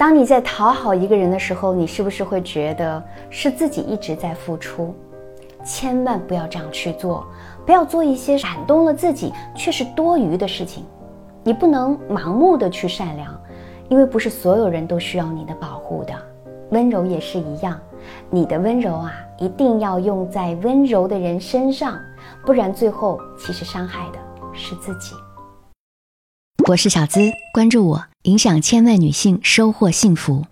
当你在讨好一个人的时候，你是不是会觉得是自己一直在付出？千万不要这样去做，不要做一些感动了自己却是多余的事情。你不能盲目的去善良，因为不是所有人都需要你的保护的。温柔也是一样，你的温柔啊，一定要用在温柔的人身上，不然最后其实伤害的是自己。我是小资，关注我，影响千万女性，收获幸福。